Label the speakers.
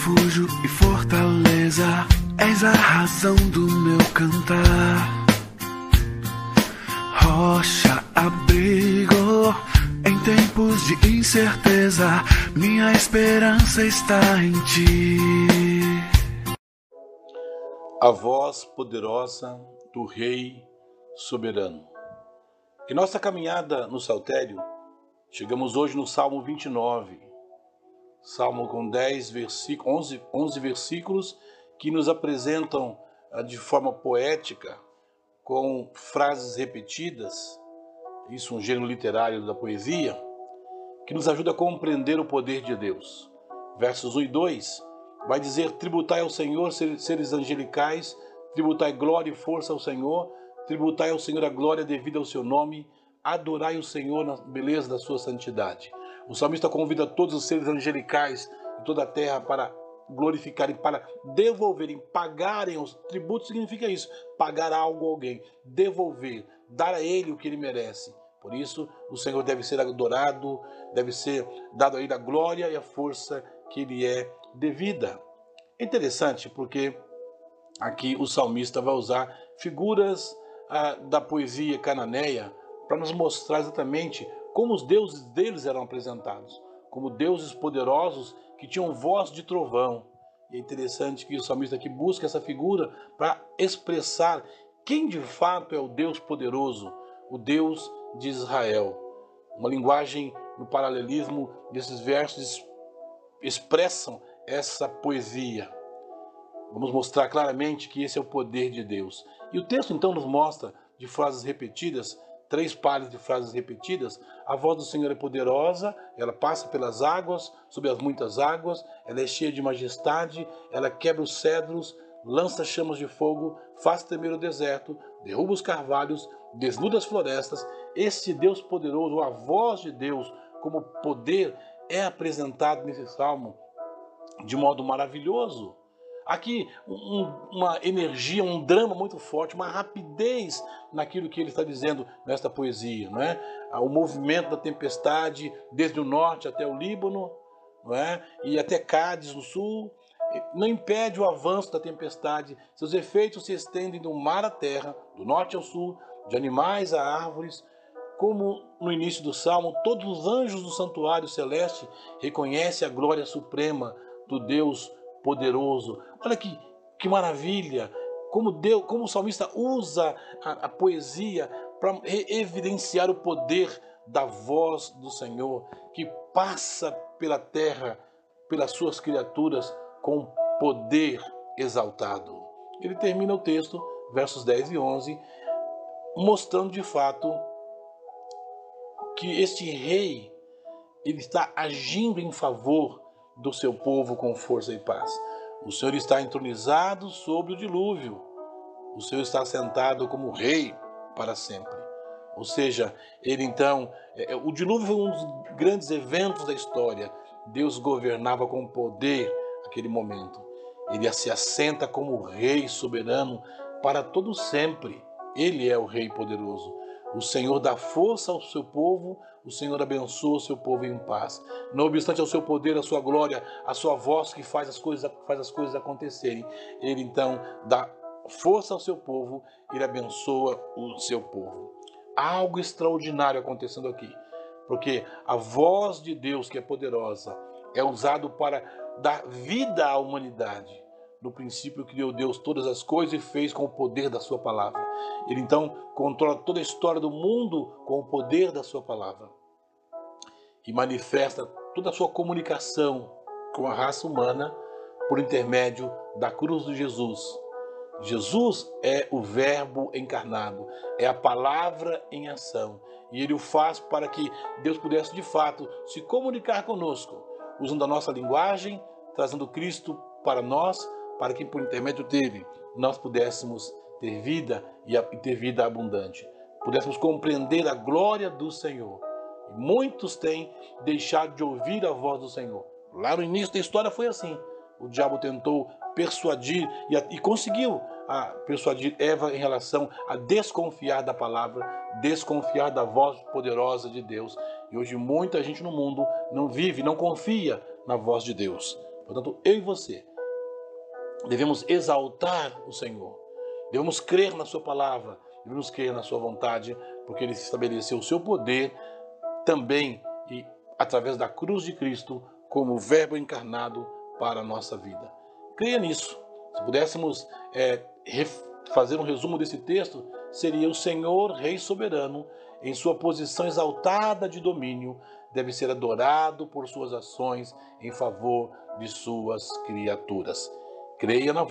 Speaker 1: refúgio e fortaleza, és a razão do meu cantar. Rocha, abrigo em tempos de incerteza, minha esperança está em ti.
Speaker 2: A voz poderosa do Rei soberano. Em nossa caminhada no Saltério, chegamos hoje no Salmo 29, Salmo com 10 versículos, 11, 11 versículos que nos apresentam ah, de forma poética, com frases repetidas, isso é um gênero literário da poesia, que nos ajuda a compreender o poder de Deus. Versos 1 e 2 vai dizer: Tributai ao Senhor, seres angelicais, tributai glória e força ao Senhor, tributai ao Senhor a glória devida ao seu nome, adorai o Senhor na beleza da sua santidade. O salmista convida todos os seres angelicais de toda a terra para glorificarem, para devolverem, pagarem os tributos, significa isso, pagar algo a alguém, devolver, dar a ele o que ele merece. Por isso, o Senhor deve ser adorado, deve ser dado a ele a glória e a força que lhe é devida. É interessante porque aqui o salmista vai usar figuras ah, da poesia cananeia para nos mostrar exatamente como os deuses deles eram apresentados, como deuses poderosos que tinham voz de trovão. E é interessante que o salmista aqui busca essa figura para expressar quem de fato é o Deus poderoso, o Deus de Israel. Uma linguagem no paralelismo desses versos expressam essa poesia. Vamos mostrar claramente que esse é o poder de Deus. E o texto então nos mostra de frases repetidas três pares de frases repetidas, a voz do Senhor é poderosa, ela passa pelas águas, sobre as muitas águas, ela é cheia de majestade, ela quebra os cedros, lança chamas de fogo, faz tremer o deserto, derruba os carvalhos, desnuda as florestas. Este Deus poderoso, a voz de Deus como poder, é apresentado nesse salmo de modo maravilhoso. Aqui, um, uma energia, um drama muito forte, uma rapidez naquilo que ele está dizendo nesta poesia. Não é? O movimento da tempestade, desde o norte até o Líbano, não é? e até Cádiz, no sul, não impede o avanço da tempestade. Seus efeitos se estendem do mar à terra, do norte ao sul, de animais a árvores. Como no início do salmo, todos os anjos do santuário celeste reconhecem a glória suprema do Deus poderoso. Olha que, que maravilha! Como, Deus, como o salmista usa a, a poesia para evidenciar o poder da voz do Senhor, que passa pela terra, pelas suas criaturas, com poder exaltado. Ele termina o texto, versos 10 e 11, mostrando de fato que este rei ele está agindo em favor do seu povo com força e paz. O Senhor está entronizado sobre o dilúvio. O Senhor está sentado como rei para sempre. Ou seja, ele então, é, é, o dilúvio foi um dos grandes eventos da história. Deus governava com poder aquele momento. Ele se assenta como rei soberano para todo sempre. Ele é o rei poderoso. O Senhor dá força ao seu povo, o Senhor abençoa o seu povo em paz. Não obstante ao seu poder, a sua glória, a sua voz que faz as coisas, faz as coisas acontecerem, ele então dá força ao seu povo, ele abençoa o seu povo. Algo extraordinário acontecendo aqui, porque a voz de Deus, que é poderosa, é usado para dar vida à humanidade. No princípio criou Deus todas as coisas e fez com o poder da sua palavra. Ele então controla toda a história do mundo com o poder da sua palavra. E manifesta toda a sua comunicação com a raça humana por intermédio da cruz de Jesus. Jesus é o Verbo encarnado, é a palavra em ação. E ele o faz para que Deus pudesse de fato se comunicar conosco, usando a nossa linguagem, trazendo Cristo para nós para que por intermédio dele nós pudéssemos ter vida e ter vida abundante, pudéssemos compreender a glória do Senhor. E muitos têm deixado de ouvir a voz do Senhor. Lá no início da história foi assim. O diabo tentou persuadir e, e conseguiu persuadir Eva em relação a desconfiar da palavra, desconfiar da voz poderosa de Deus. E hoje muita gente no mundo não vive, não confia na voz de Deus. Portanto, eu e você devemos exaltar o Senhor, devemos crer na Sua palavra, devemos crer na Sua vontade, porque Ele estabeleceu o seu poder também e através da cruz de Cristo como Verbo encarnado para a nossa vida. Creia nisso. Se pudéssemos é, fazer um resumo desse texto, seria o Senhor, Rei soberano, em sua posição exaltada de domínio, deve ser adorado por suas ações em favor de suas criaturas. Creia na